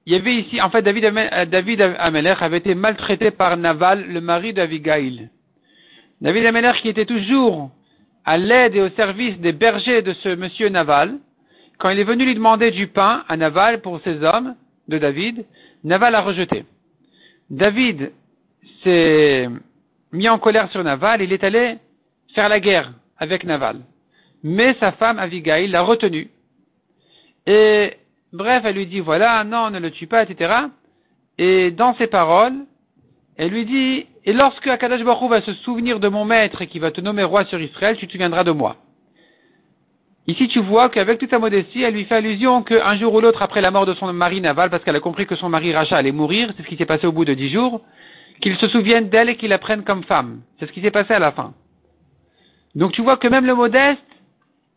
il y avait ici, en fait, David, euh, David Ameler avait été maltraité par Naval, le mari d'Abigail. David Ameler qui était toujours à l'aide et au service des bergers de ce monsieur Naval, quand il est venu lui demander du pain à Naval pour ses hommes de David, Naval a rejeté. David s'est mis en colère sur Naval, il est allé faire la guerre avec Naval. Mais sa femme Abigail l'a retenu. Et bref, elle lui dit voilà, non, ne le tue pas, etc. Et dans ses paroles, elle lui dit et lorsque Akadash Baruch va se souvenir de mon maître et qui va te nommer roi sur Israël, tu te souviendras de moi. Ici, tu vois qu'avec toute sa modestie, elle lui fait allusion qu'un jour ou l'autre après la mort de son mari Naval, parce qu'elle a compris que son mari Racha allait mourir, c'est ce qui s'est passé au bout de dix jours, qu'il se souvienne d'elle et qu'il la prenne comme femme. C'est ce qui s'est passé à la fin. Donc tu vois que même le modeste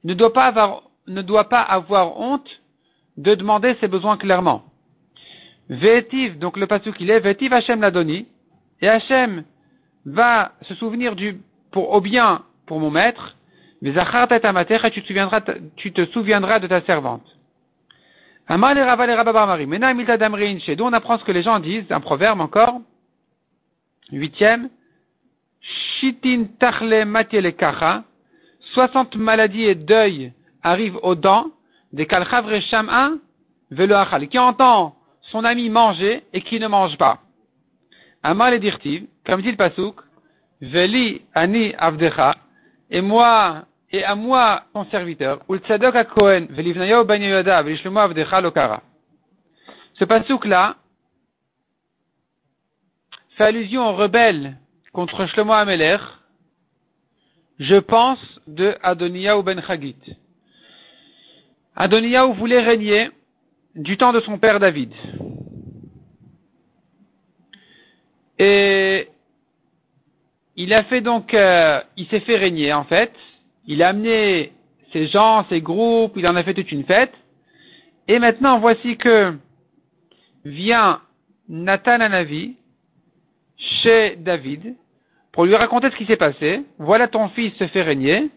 ne doit pas avoir, ne doit pas avoir honte de demander ses besoins clairement. Vétiv, donc le passage qu'il est, Vétiv Hachem l'a donné, et Hachem va se souvenir du, pour, au bien pour mon maître, mais tu te souviendras, tu te souviendras de ta servante. Amal et on apprend ce que les gens disent, un proverbe encore, Huitième, Shitin Tachle Matiele Kacha, 60 maladies et deuil arrivent aux dents, des Kalchavre Sham'a, Velo Achal, qui entend son ami manger et qui ne mange pas. Amal et Dirtiv, comme dit le Pasuk, Veli Ani Avdecha, et moi, et à moi, ton serviteur, Ul Tzadok Kohen, Velivnayo Ben Yoda, Velishlomo Avdecha Lokara. Ce Pasuk là, fait allusion aux rebelles contre Shlomo Ameler, je pense de Adoniyahu ben Chagit. Adoniyahu voulait régner du temps de son père David. Et il a fait donc, euh, il s'est fait régner en fait. Il a amené ses gens, ses groupes, il en a fait toute une fête. Et maintenant, voici que vient Nathan Anavi, chez David pour lui raconter ce qui s'est passé. Voilà ton fils se fait régner.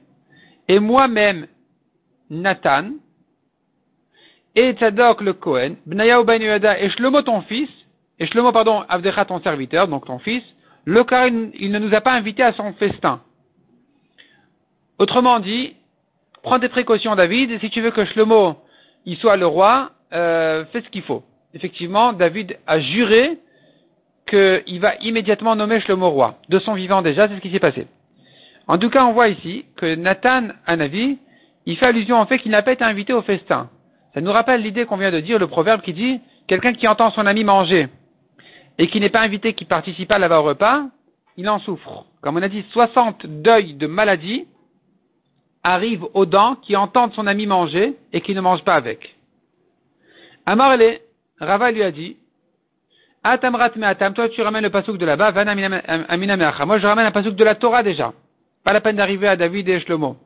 Et moi-même, Nathan, et Tzadok le Kohen, Bnaya ben et Shlomo ton fils, et Shlomo, pardon, Avdecha ton serviteur, donc ton fils, le car il, ne nous a pas invités à son festin. Autrement dit, prends des précautions David, et si tu veux que Shlomo il soit le roi, euh, fais ce qu'il faut. Effectivement, David a juré qu'il va immédiatement nommer Shlomo roi. De son vivant déjà, c'est ce qui s'est passé. En tout cas, on voit ici que Nathan Anavi, il fait allusion au fait qu'il n'a pas été invité au festin. Ça nous rappelle l'idée qu'on vient de dire, le proverbe qui dit, quelqu'un qui entend son ami manger et qui n'est pas invité, qui participe à la au repas, il en souffre. Comme on a dit, 60 deuils de maladie arrivent aux dents qui entendent son ami manger et qui ne mangent pas avec. Amarele, Rava lui a dit, Atamrat me atam, toi tu ramènes le pasouk de là-bas, van amina Moi je ramène un pasouk de la Torah déjà. Pas la peine d'arriver à David et Shlomo.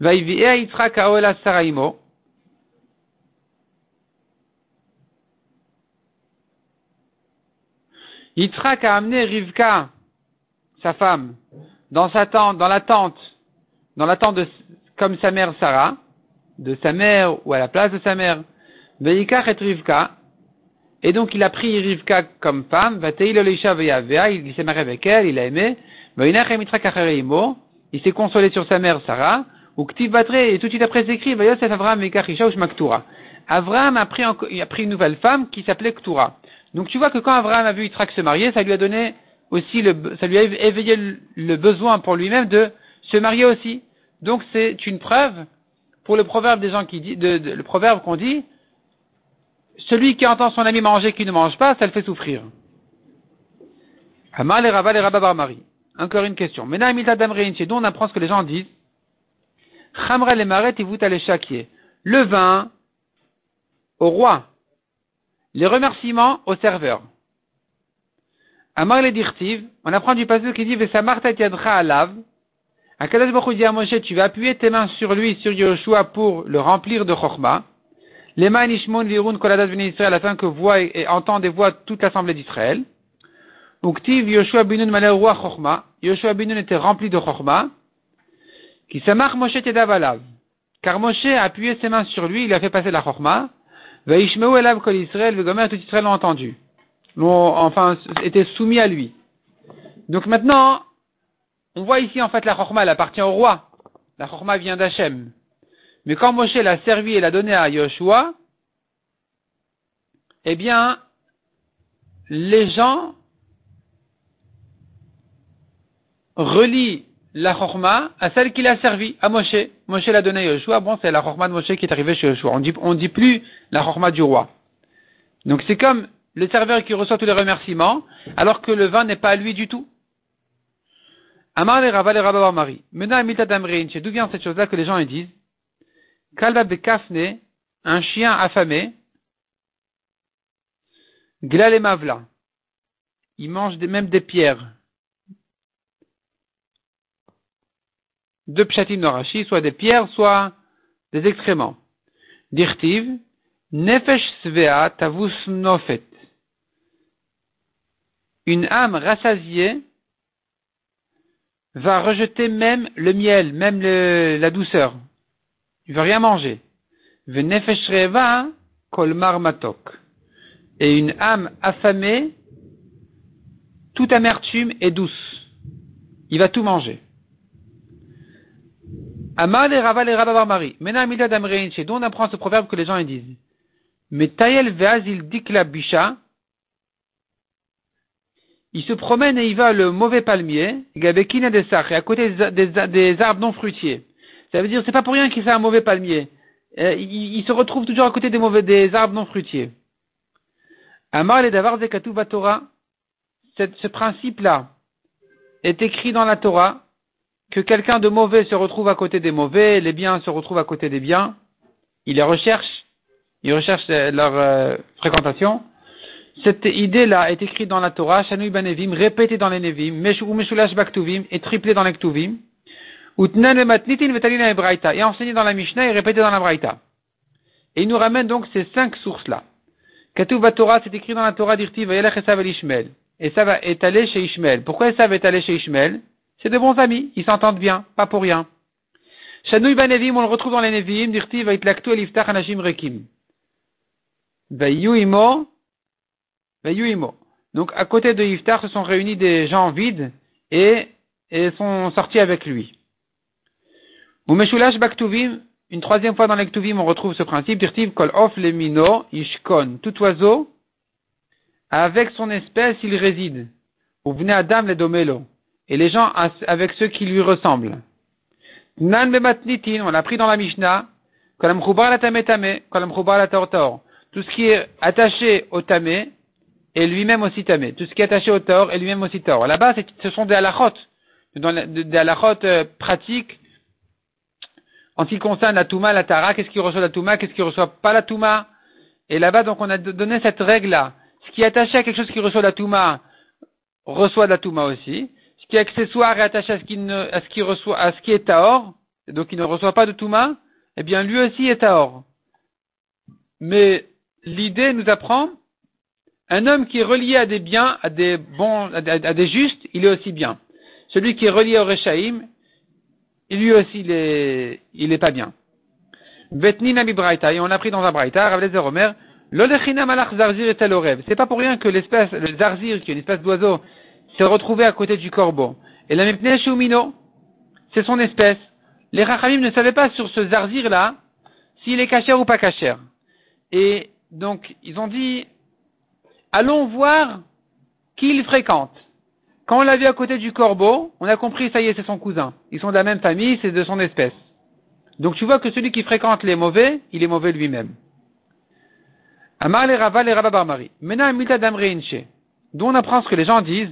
Vaivia Yitzhak Aoela Saraimo. Yitzhak a amené Rivka, sa femme, dans sa tente, dans la tente, dans la tente de, comme sa mère Sarah, de sa mère ou à la place de sa mère. Veikach et Rivka. Et donc il a pris Rivka comme femme, il s'est marié avec elle, il a aimé. Il s'est consolé sur sa mère Sarah. Ou et tout de suite après c'est écrit, Avram Avram a pris, a pris une nouvelle femme qui s'appelait Ktura. Donc tu vois que quand Abraham a vu Yitzhak se marier, ça lui a donné aussi le, ça lui a éveillé le besoin pour lui-même de se marier aussi. Donc c'est une preuve pour le proverbe des gens qui dit, le proverbe qu'on dit, celui qui entend son ami manger qui ne mange pas, ça le fait souffrir. Amal et Raval et Marie. Encore une question. Dont on apprend ce que les gens disent. Chamra le maret et vous Le vin au roi les remerciements au serveur. Amar le dirtiv, on apprend du passage qui dit Vesamarta tiadra alav. Akadosh Baruch dit à Moshe, tu vas appuyer tes mains sur lui, sur Yoshua, pour le remplir de chorma. Les mains nishmon virun koladat v'nei Israël, afin que voit et entende et voit toute l'assemblée d'Israël. Uktiv Yoshua binun malé roi chorma. Yoshua binun était rempli de chorma. Qui samar Moshe tedav alav. Car Moshe a appuyé ses mains sur lui, il a fait passer la chorma. Vaishmeu elav kol Israël, Vegomer, tout Israël l'ont entendu. enfin, était soumis à lui. Donc maintenant, on voit ici, en fait, la chorma, elle appartient au roi. La chorma vient d'Hachem. Mais quand Moshe l'a servi et l'a donné à Yoshua, eh bien, les gens relient la chorma à celle qu'il a servi à Moshe. Moshe l'a donné à Yoshua. Bon, c'est la chorma de Moshe qui est arrivée chez Yoshua. On dit, on dit plus la chorma du roi. Donc c'est comme le serveur qui reçoit tous les remerciements, alors que le vin n'est pas à lui du tout. Amar le Rava le Mari. Maintenant, d'où vient cette chose-là que les gens disent? Kalba bekafne, un chien affamé, glale mavla. Il mange même des pierres. Deux pshatim soit des pierres, soit des excréments. Dirtiv, nefesh svea tavus nofet. Une âme rassasiée va rejeter même le miel, même la douceur. Il ne veut rien manger. Venefesh reva kolmar matok. Et une âme affamée, toute amertume est douce. Il va tout manger. Amal et Raval et Mari. Mena Amida d'Amrein, chez on apprend ce proverbe que les gens disent. Mais Tayel Veazil Dikla Bisha, il se promène et il va le mauvais palmier, Gabekina des et à côté des, arbres non fruitiers. Ça veut dire, c'est pas pour rien qu'il fait un mauvais palmier. Euh, il, se retrouve toujours à côté des mauvais, des arbres non fruitiers. Amar le Davar ce principe-là est écrit dans la Torah, que quelqu'un de mauvais se retrouve à côté des mauvais, les biens se retrouvent à côté des biens, il les recherche, il recherche leur euh, fréquentation. Cette idée-là est écrite dans la Torah, Shanui Banevim, répétée dans les Nevim, ou Meshulash Baktuvim, et triplée dans les Ktuvim, et enseignée dans la Mishnah et répétée dans la Braïta. Et il nous ramène donc ces cinq sources-là. Katuv c'est écrit dans la Torah d'Irtiv, Vayelech Esav Ishmael. Esav est allé chez Ishmael. Pourquoi Esav est allé chez Ishmael? C'est de bons amis, ils s'entendent bien, pas pour rien. Shanouy Banevim, on le retrouve dans les Nevim, Dirti va itlaktu eliftach anashim rekim. Vayuimo, Vayuimo. Donc à côté de Iftar se sont réunis des gens vides et, et sont sortis avec lui. Umeshulash Baktuvim, une troisième fois dans les Ktuvim, on retrouve ce principe, Dirtiv kol of lemino ishkon. Tout oiseau, avec son espèce, il réside. Ou venez Adam le domelo. Et les gens avec ceux qui lui ressemblent. Nan on l'a pris dans la Mishnah, Tout ce qui est attaché au tamé, est lui-même aussi tamé. Tout ce qui est attaché au tort est lui-même aussi tort. Là-bas, ce sont des halachot. Des halachot euh, pratiques en ce qui concerne la Touma, la Tara, qu'est-ce qui reçoit la Touma, qu'est-ce qui reçoit pas la Touma. Et là-bas, donc, on a donné cette règle-là. Ce qui est attaché à quelque chose qui reçoit la Touma, reçoit la Touma aussi. Qui est accessoire et attaché à ce qui, ne, à ce qui est Taor, donc il ne reçoit pas de Touma, eh bien, lui aussi est Taor. Mais l'idée nous apprend, un homme qui est relié à des biens, à des bons, à des, justes, il est aussi bien. Celui qui est relié au Rechaim, lui aussi, il est, il est pas bien. Vetnina Braïta, et on l'a pris dans un Braïta, Ravlezer Omer, malach zarzir et C'est pas pour rien que l'espèce, le zarzir, qui est une espèce d'oiseau, s'est retrouvé à côté du corbeau. Et la mipne shumino, c'est son espèce. Les rachamim ne savaient pas sur ce zarzir-là, s'il est cachère ou pas cachère. Et donc, ils ont dit, allons voir qui il fréquente. Quand on l'a vu à côté du corbeau, on a compris, ça y est, c'est son cousin. Ils sont de la même famille, c'est de son espèce. Donc tu vois que celui qui fréquente les mauvais, il est mauvais lui-même. Amar le Rava le Rava Barmari. Maintenant, Mita Damreinche. D'où on apprend ce que les gens disent.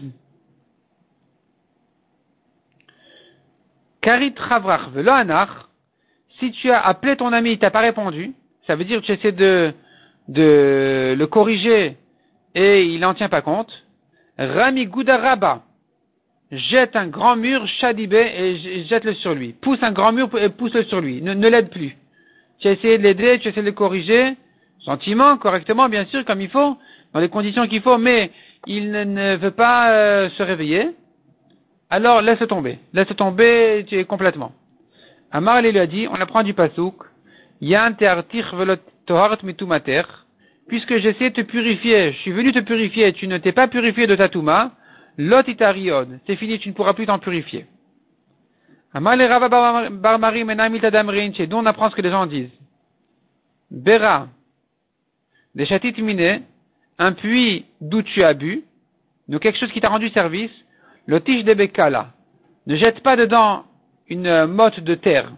Karit Ravrach velo. Si tu as appelé ton ami, il t'a pas répondu, ça veut dire que tu essaies de, de le corriger et il n'en tient pas compte. Rami Goudaraba jette un grand mur, Shadibé, et jette-le sur lui. Pousse un grand mur et pousse-le sur lui. Ne, l'aide plus. Tu as essayé de l'aider, tu as essayé de le corriger, gentiment, correctement, bien sûr, comme il faut, dans les conditions qu'il faut, mais il ne, veut pas euh, se réveiller. Alors laisse tomber. Laisse tomber tu es complètement. Amar lui a dit, on apprend du pasouk, puisque j'essaie de te purifier, je suis venu te purifier, tu ne t'es pas purifié de ta touma, lot c'est fini, tu ne pourras plus t'en purifier. Amal Rava Barmari dont on apprend ce que les gens disent. Bera, des chatit un puits d'où tu as bu, donc quelque chose qui t'a rendu service, le tige de Bekala. Ne jette pas dedans une motte de terre.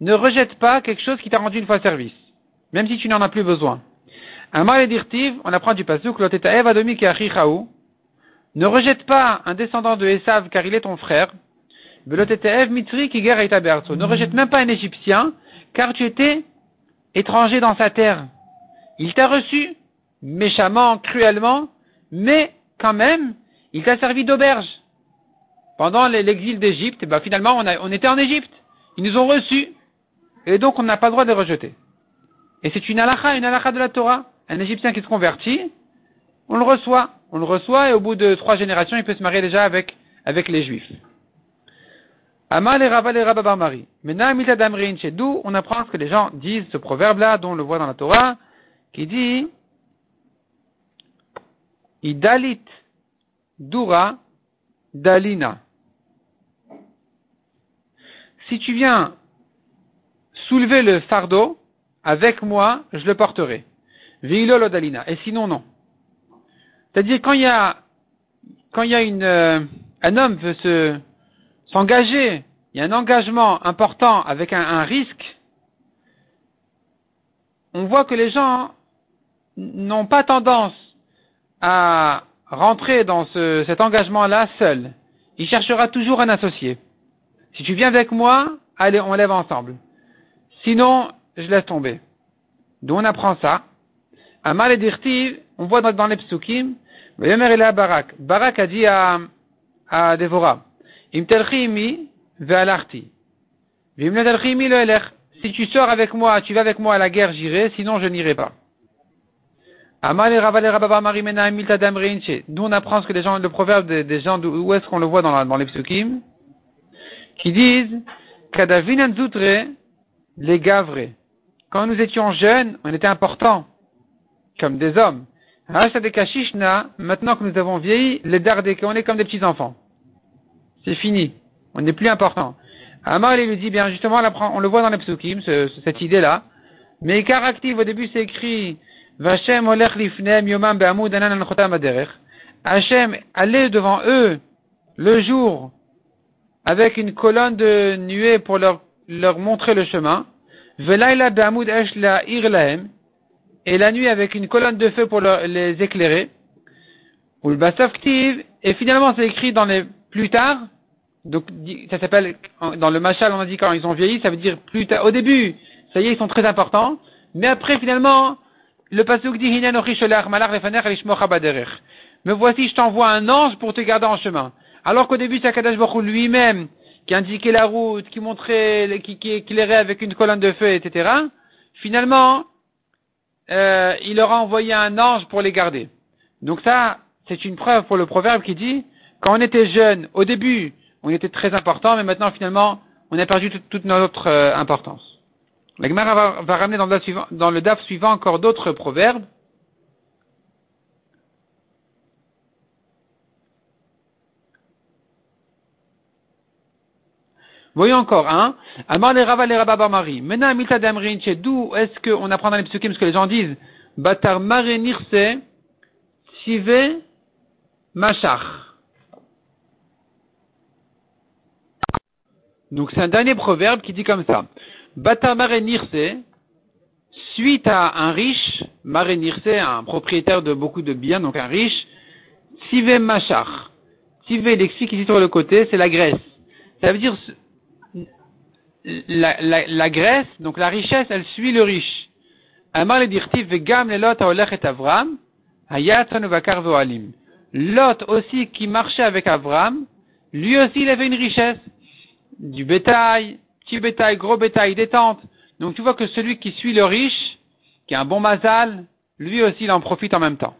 Ne rejette pas quelque chose qui t'a rendu une fois service, même si tu n'en as plus besoin. Un dirtiv, on apprend du pasuk, Ne rejette pas un descendant de Esav car il est ton frère. Ne rejette même pas un Égyptien car tu étais étranger dans sa terre. Il t'a reçu méchamment, cruellement, mais quand même, il t'a servi d'auberge. Pendant l'exil d'Égypte, ben finalement, on, on était en Égypte. Ils nous ont reçus. Et donc, on n'a pas le droit de rejeter. Et c'est une halakha, une halakha de la Torah un Égyptien qui se convertit, on le reçoit. On le reçoit et au bout de trois générations, il peut se marier déjà avec, avec les Juifs. Amal et Raval et chez d'où on apprend ce que les gens disent ce proverbe-là, dont on le voit dans la Torah, qui dit Idalit Dura Dalina. Si tu viens soulever le fardeau, avec moi, je le porterai. Et sinon, non. C'est-à-dire, quand il y a, quand il y a une, euh, un homme veut se, s'engager, il y a un engagement important avec un, risque, on voit que les gens n'ont pas tendance à rentrer dans ce, cet engagement-là seul. Il cherchera toujours un associé. Si tu viens avec moi, allez, on lève ensemble. Sinon, je laisse tomber. D'où on apprend ça Amal et Dirtiv, on voit dans, les psukim, Barak. Barak a dit à, à le Si tu sors avec moi, tu vas avec moi à la guerre, j'irai, sinon je n'irai pas. D'où on apprend ce que les gens, le proverbe des, gens, où est-ce qu'on le voit dans, dans les psukim, qui disent, Kadavinan Zoutre, les gavrés. Quand nous étions jeunes, on était importants, comme des hommes. Maintenant que nous avons vieilli, les dardés, on est comme des petits enfants. C'est fini. On n'est plus important. Amar lui dit bien justement, on le voit dans les psukim, cette idée-là. Mais caractive, au début c'est écrit Vashem olech lifnem yomam be'amud anan Hachem allait devant eux le jour avec une colonne de nuée pour leur, leur montrer le chemin. Velaila be'amud esh la irlahem et la nuit avec une colonne de feu pour les éclairer. Ou et finalement c'est écrit dans les plus tard, donc, ça s'appelle, dans le machal, on a dit quand ils ont vieilli, ça veut dire plus tard, au début, ça y est, ils sont très importants, mais après, finalement, le pasuk dit, me voici, je t'envoie un ange pour te garder en chemin. Alors qu'au début, c'est Akadash Baruch lui-même qui indiquait la route, qui montrait, qui, qui éclairait avec une colonne de feu, etc. Finalement, euh, il leur a envoyé un ange pour les garder. Donc ça, c'est une preuve pour le proverbe qui dit, quand on était jeune, au début, on était très important, mais maintenant, finalement, on a perdu toute, notre euh, importance. La Gemara va, ramener dans le DAF suivant encore d'autres proverbes. Voyons encore un. Amar les Rava les Rabba Mari. Mena Milta Damrin, d'où est-ce qu'on apprend dans les psukim ce que les gens disent? Batar Mare Nirse, Sive, Machach. Donc c'est un dernier proverbe qui dit comme ça. Bata Nirse, suite à un riche, Mare Nirse, un propriétaire de beaucoup de biens, donc un riche, Sive Machar. Sive, il explique ici sur le côté, c'est la Grèce. Ça veut dire la, la, Grèce, donc la richesse, elle suit le riche. Amar le haolech et Avram. Lot aussi qui marchait avec Avram, lui aussi il avait une richesse du bétail, petit bétail, gros bétail, des tentes. Donc tu vois que celui qui suit le riche, qui a un bon mazal, lui aussi il en profite en même temps.